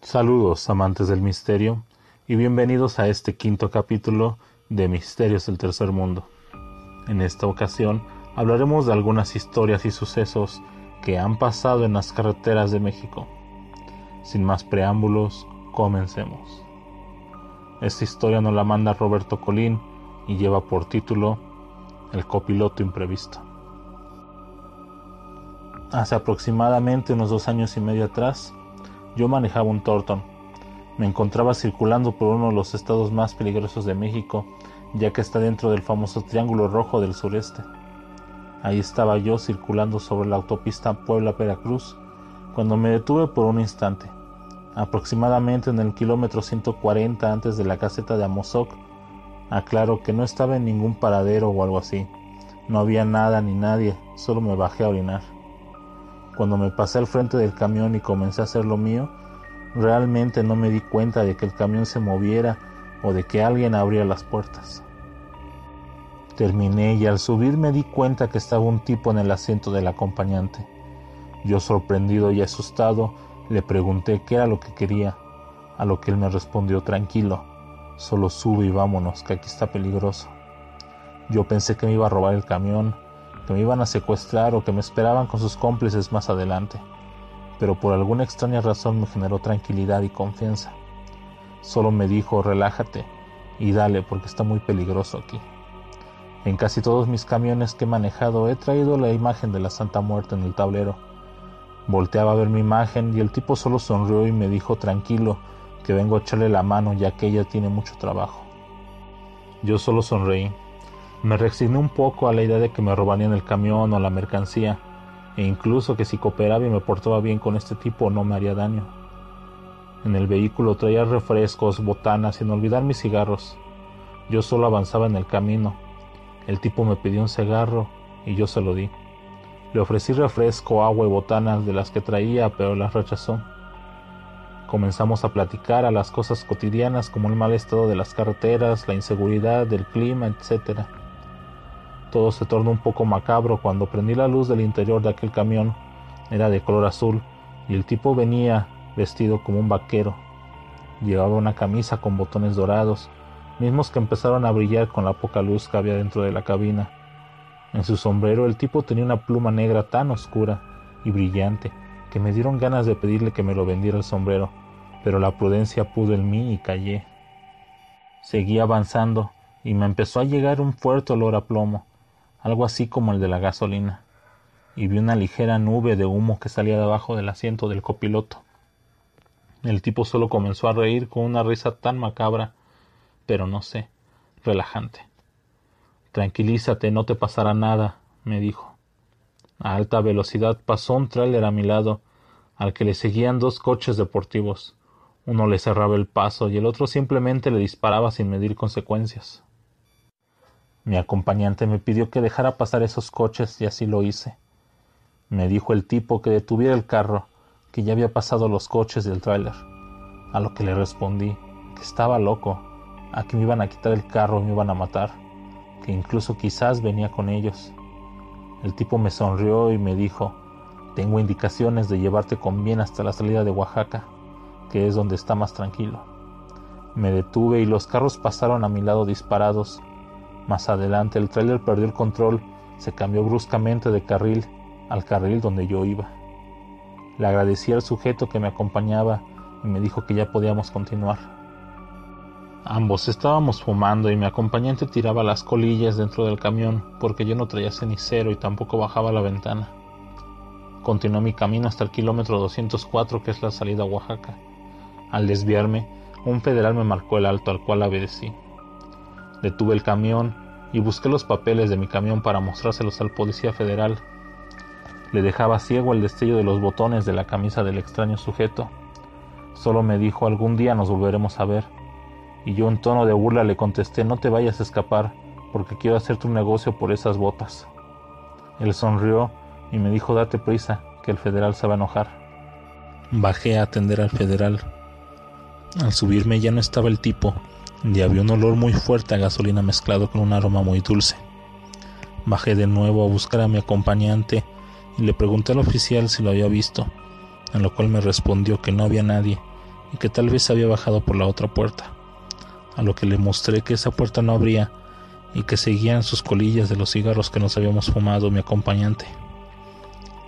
Saludos amantes del misterio y bienvenidos a este quinto capítulo de Misterios del Tercer Mundo. En esta ocasión hablaremos de algunas historias y sucesos que han pasado en las carreteras de México. Sin más preámbulos, comencemos. Esta historia nos la manda Roberto Colín y lleva por título El copiloto imprevisto. Hace aproximadamente unos dos años y medio atrás, yo manejaba un Torton. Me encontraba circulando por uno de los estados más peligrosos de México, ya que está dentro del famoso Triángulo Rojo del Sureste. Ahí estaba yo circulando sobre la autopista Puebla-Veracruz, cuando me detuve por un instante. Aproximadamente en el kilómetro 140 antes de la caseta de Amozoc, aclaro que no estaba en ningún paradero o algo así. No había nada ni nadie, solo me bajé a orinar. Cuando me pasé al frente del camión y comencé a hacer lo mío, realmente no me di cuenta de que el camión se moviera o de que alguien abría las puertas. Terminé y al subir me di cuenta que estaba un tipo en el asiento del acompañante. Yo sorprendido y asustado le pregunté qué era lo que quería, a lo que él me respondió tranquilo, solo sube y vámonos, que aquí está peligroso. Yo pensé que me iba a robar el camión, que me iban a secuestrar o que me esperaban con sus cómplices más adelante, pero por alguna extraña razón me generó tranquilidad y confianza. Solo me dijo relájate y dale porque está muy peligroso aquí. En casi todos mis camiones que he manejado he traído la imagen de la Santa Muerte en el tablero. Volteaba a ver mi imagen y el tipo solo sonrió y me dijo tranquilo que vengo a echarle la mano ya que ella tiene mucho trabajo. Yo solo sonreí me resigné un poco a la idea de que me robarían el camión o la mercancía, e incluso que si cooperaba y me portaba bien con este tipo no me haría daño. En el vehículo traía refrescos, botanas, sin olvidar mis cigarros. Yo solo avanzaba en el camino. El tipo me pidió un cigarro y yo se lo di. Le ofrecí refresco, agua y botanas de las que traía, pero las rechazó. Comenzamos a platicar a las cosas cotidianas como el mal estado de las carreteras, la inseguridad, el clima, etc. Todo se tornó un poco macabro cuando prendí la luz del interior de aquel camión. Era de color azul y el tipo venía vestido como un vaquero. Llevaba una camisa con botones dorados, mismos que empezaron a brillar con la poca luz que había dentro de la cabina. En su sombrero el tipo tenía una pluma negra tan oscura y brillante que me dieron ganas de pedirle que me lo vendiera el sombrero, pero la prudencia pudo en mí y callé. Seguí avanzando y me empezó a llegar un fuerte olor a plomo algo así como el de la gasolina, y vi una ligera nube de humo que salía debajo del asiento del copiloto. El tipo solo comenzó a reír con una risa tan macabra, pero no sé, relajante. Tranquilízate, no te pasará nada, me dijo. A alta velocidad pasó un tráiler a mi lado, al que le seguían dos coches deportivos. Uno le cerraba el paso y el otro simplemente le disparaba sin medir consecuencias. Mi acompañante me pidió que dejara pasar esos coches y así lo hice. Me dijo el tipo que detuviera el carro, que ya había pasado los coches del tráiler. A lo que le respondí que estaba loco, a que me iban a quitar el carro y me iban a matar, que incluso quizás venía con ellos. El tipo me sonrió y me dijo, tengo indicaciones de llevarte con bien hasta la salida de Oaxaca, que es donde está más tranquilo. Me detuve y los carros pasaron a mi lado disparados más adelante el tráiler perdió el control, se cambió bruscamente de carril al carril donde yo iba. Le agradecí al sujeto que me acompañaba y me dijo que ya podíamos continuar. Ambos estábamos fumando y mi acompañante tiraba las colillas dentro del camión porque yo no traía cenicero y tampoco bajaba la ventana. Continué mi camino hasta el kilómetro 204 que es la salida a Oaxaca. Al desviarme, un federal me marcó el alto al cual obedecí. Detuve el camión y busqué los papeles de mi camión para mostrárselos al policía federal. Le dejaba ciego el destello de los botones de la camisa del extraño sujeto. Solo me dijo algún día nos volveremos a ver. Y yo en tono de burla le contesté no te vayas a escapar porque quiero hacerte un negocio por esas botas. Él sonrió y me dijo date prisa que el federal se va a enojar. Bajé a atender al federal. Al subirme ya no estaba el tipo y había un olor muy fuerte a gasolina mezclado con un aroma muy dulce. Bajé de nuevo a buscar a mi acompañante y le pregunté al oficial si lo había visto, en lo cual me respondió que no había nadie y que tal vez había bajado por la otra puerta, a lo que le mostré que esa puerta no abría y que seguían sus colillas de los cigarros que nos habíamos fumado mi acompañante.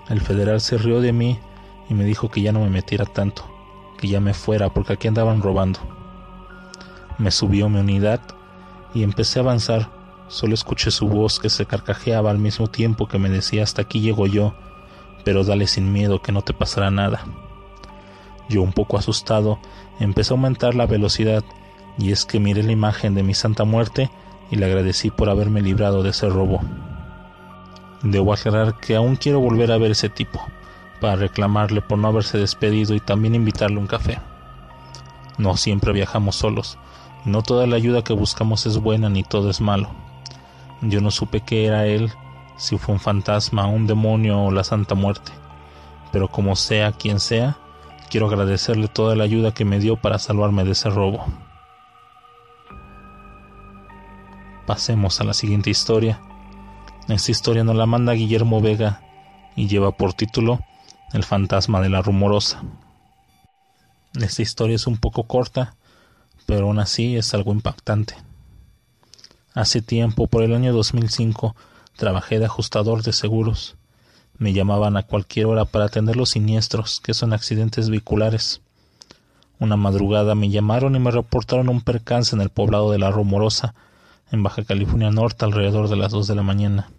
El federal se rió de mí y me dijo que ya no me metiera tanto, que ya me fuera porque aquí andaban robando. Me subió mi unidad y empecé a avanzar. Solo escuché su voz que se carcajeaba al mismo tiempo que me decía hasta aquí llego yo, pero dale sin miedo que no te pasará nada. Yo un poco asustado empecé a aumentar la velocidad y es que miré la imagen de mi santa muerte y le agradecí por haberme librado de ese robo. Debo aclarar que aún quiero volver a ver ese tipo, para reclamarle por no haberse despedido y también invitarle un café. No siempre viajamos solos, no toda la ayuda que buscamos es buena ni todo es malo. Yo no supe qué era él, si fue un fantasma, un demonio o la Santa Muerte, pero como sea quien sea, quiero agradecerle toda la ayuda que me dio para salvarme de ese robo. Pasemos a la siguiente historia. Esta historia nos la manda Guillermo Vega y lleva por título El fantasma de la rumorosa. Esta historia es un poco corta, pero aún así es algo impactante. Hace tiempo, por el año 2005, trabajé de ajustador de seguros. Me llamaban a cualquier hora para atender los siniestros, que son accidentes vehiculares. Una madrugada me llamaron y me reportaron un percance en el poblado de La Rumorosa, en Baja California Norte alrededor de las dos de la mañana.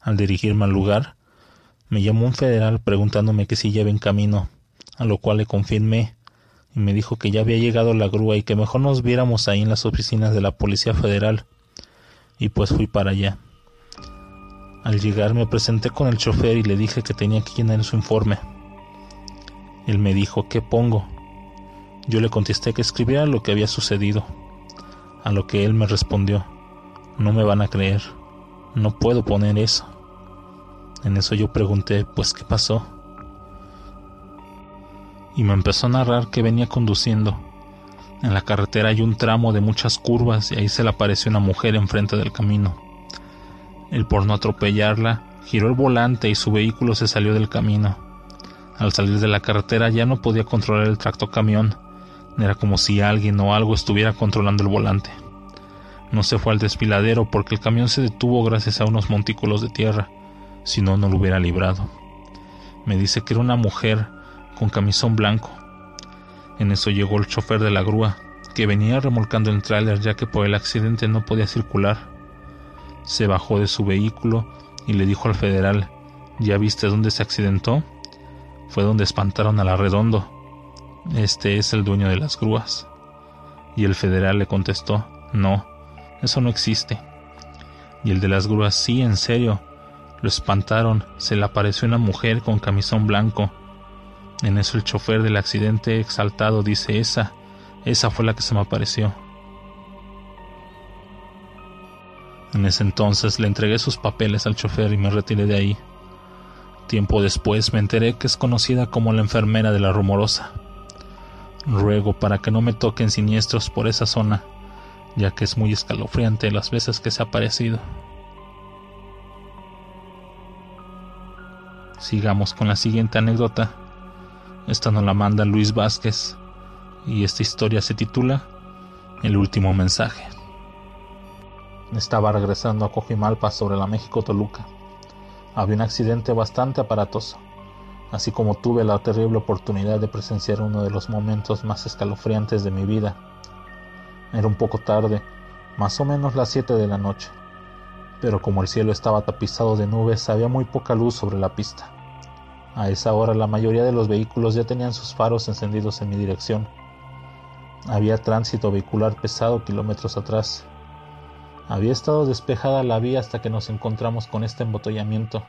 Al dirigirme al lugar, me llamó un federal preguntándome que si ya en camino, a lo cual le confirmé y me dijo que ya había llegado la grúa y que mejor nos viéramos ahí en las oficinas de la Policía Federal. Y pues fui para allá. Al llegar me presenté con el chofer y le dije que tenía que llenar su informe. Él me dijo, ¿qué pongo? Yo le contesté que escribiera lo que había sucedido a lo que él me respondió, no me van a creer, no puedo poner eso. En eso yo pregunté, pues ¿qué pasó? Y me empezó a narrar que venía conduciendo. En la carretera hay un tramo de muchas curvas y ahí se le apareció una mujer enfrente del camino. Él por no atropellarla, giró el volante y su vehículo se salió del camino. Al salir de la carretera ya no podía controlar el tracto camión era como si alguien o algo estuviera controlando el volante. No se fue al desfiladero porque el camión se detuvo gracias a unos montículos de tierra, si no, no lo hubiera librado. Me dice que era una mujer con camisón blanco. En eso llegó el chofer de la grúa, que venía remolcando el tráiler ya que por el accidente no podía circular. Se bajó de su vehículo y le dijo al federal, ¿ya viste dónde se accidentó? Fue donde espantaron a la redondo. Este es el dueño de las grúas. Y el federal le contestó, no, eso no existe. Y el de las grúas, sí, en serio. Lo espantaron, se le apareció una mujer con camisón blanco. En eso el chofer del accidente exaltado dice, esa, esa fue la que se me apareció. En ese entonces le entregué sus papeles al chofer y me retiré de ahí. Tiempo después me enteré que es conocida como la enfermera de la rumorosa. Ruego para que no me toquen siniestros por esa zona, ya que es muy escalofriante las veces que se ha aparecido. Sigamos con la siguiente anécdota. Esta nos la manda Luis Vázquez y esta historia se titula El último mensaje. Estaba regresando a Cojimalpa sobre la México Toluca. Había un accidente bastante aparatoso así como tuve la terrible oportunidad de presenciar uno de los momentos más escalofriantes de mi vida. Era un poco tarde, más o menos las 7 de la noche, pero como el cielo estaba tapizado de nubes había muy poca luz sobre la pista. A esa hora la mayoría de los vehículos ya tenían sus faros encendidos en mi dirección. Había tránsito vehicular pesado kilómetros atrás. Había estado despejada la vía hasta que nos encontramos con este embotellamiento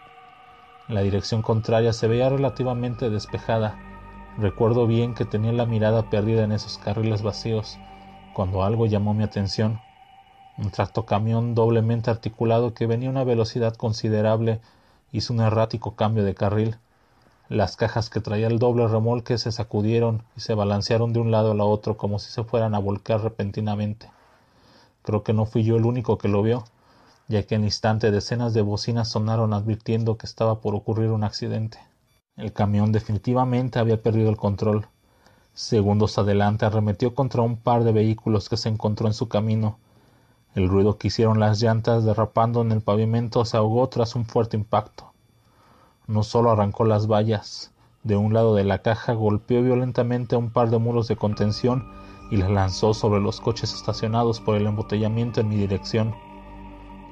la dirección contraria se veía relativamente despejada. Recuerdo bien que tenía la mirada perdida en esos carriles vacíos, cuando algo llamó mi atención. Un tractocamión doblemente articulado que venía a una velocidad considerable hizo un errático cambio de carril. Las cajas que traía el doble remolque se sacudieron y se balancearon de un lado a otro como si se fueran a volcar repentinamente. Creo que no fui yo el único que lo vio ya que en instante decenas de bocinas sonaron advirtiendo que estaba por ocurrir un accidente. El camión definitivamente había perdido el control. Segundos adelante arremetió contra un par de vehículos que se encontró en su camino. El ruido que hicieron las llantas derrapando en el pavimento se ahogó tras un fuerte impacto. No solo arrancó las vallas, de un lado de la caja golpeó violentamente a un par de muros de contención y las lanzó sobre los coches estacionados por el embotellamiento en mi dirección.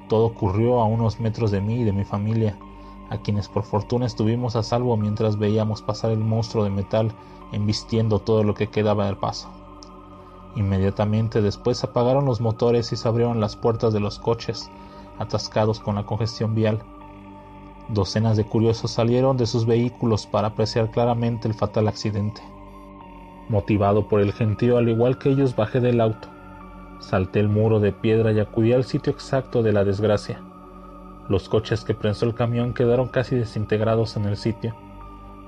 Todo ocurrió a unos metros de mí y de mi familia, a quienes por fortuna estuvimos a salvo mientras veíamos pasar el monstruo de metal embistiendo todo lo que quedaba del paso. Inmediatamente después apagaron los motores y se abrieron las puertas de los coches, atascados con la congestión vial. Docenas de curiosos salieron de sus vehículos para apreciar claramente el fatal accidente. Motivado por el gentío, al igual que ellos, bajé del auto. Salté el muro de piedra y acudí al sitio exacto de la desgracia. Los coches que prensó el camión quedaron casi desintegrados en el sitio.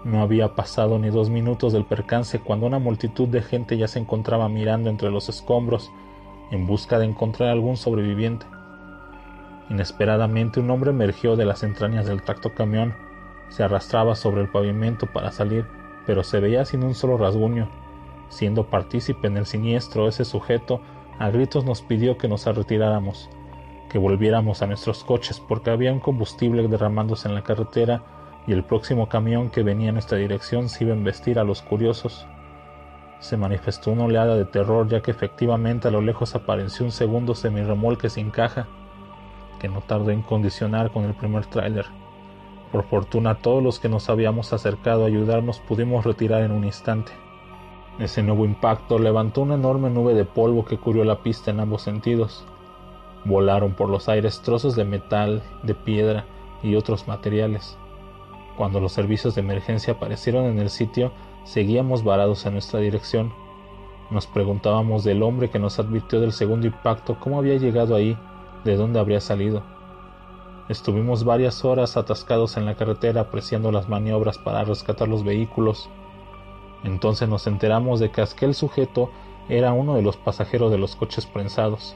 No había pasado ni dos minutos del percance cuando una multitud de gente ya se encontraba mirando entre los escombros en busca de encontrar algún sobreviviente. Inesperadamente un hombre emergió de las entrañas del tracto camión, se arrastraba sobre el pavimento para salir, pero se veía sin un solo rasguño. Siendo partícipe en el siniestro, ese sujeto a gritos nos pidió que nos retiráramos, que volviéramos a nuestros coches porque había un combustible derramándose en la carretera y el próximo camión que venía en esta dirección se iba a embestir a los curiosos. Se manifestó una oleada de terror ya que efectivamente a lo lejos apareció un segundo semirremolque sin caja, que no tardó en condicionar con el primer tráiler. Por fortuna todos los que nos habíamos acercado a ayudarnos pudimos retirar en un instante. Ese nuevo impacto levantó una enorme nube de polvo que cubrió la pista en ambos sentidos. Volaron por los aires trozos de metal, de piedra y otros materiales. Cuando los servicios de emergencia aparecieron en el sitio, seguíamos varados en nuestra dirección. Nos preguntábamos del hombre que nos advirtió del segundo impacto cómo había llegado ahí, de dónde habría salido. Estuvimos varias horas atascados en la carretera apreciando las maniobras para rescatar los vehículos. Entonces nos enteramos de que aquel sujeto era uno de los pasajeros de los coches prensados.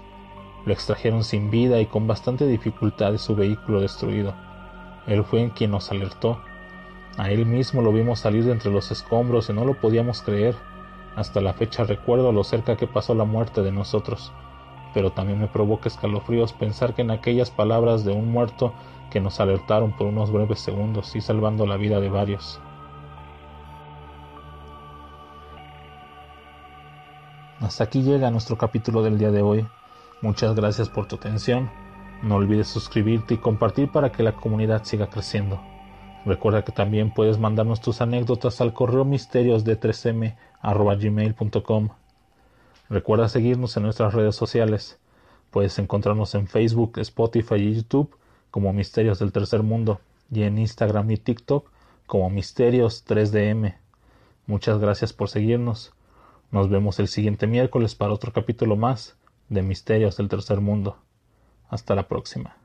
Lo extrajeron sin vida y con bastante dificultad de su vehículo destruido. Él fue en quien nos alertó. A él mismo lo vimos salir de entre los escombros y no lo podíamos creer. Hasta la fecha recuerdo lo cerca que pasó la muerte de nosotros pero también me provoca escalofríos pensar que en aquellas palabras de un muerto que nos alertaron por unos breves segundos y salvando la vida de varios. Hasta aquí llega nuestro capítulo del día de hoy. Muchas gracias por tu atención. No olvides suscribirte y compartir para que la comunidad siga creciendo. Recuerda que también puedes mandarnos tus anécdotas al correo misterios de 3m Recuerda seguirnos en nuestras redes sociales. Puedes encontrarnos en Facebook, Spotify y YouTube como Misterios del Tercer Mundo y en Instagram y TikTok como Misterios 3DM. Muchas gracias por seguirnos. Nos vemos el siguiente miércoles para otro capítulo más de Misterios del Tercer Mundo. Hasta la próxima.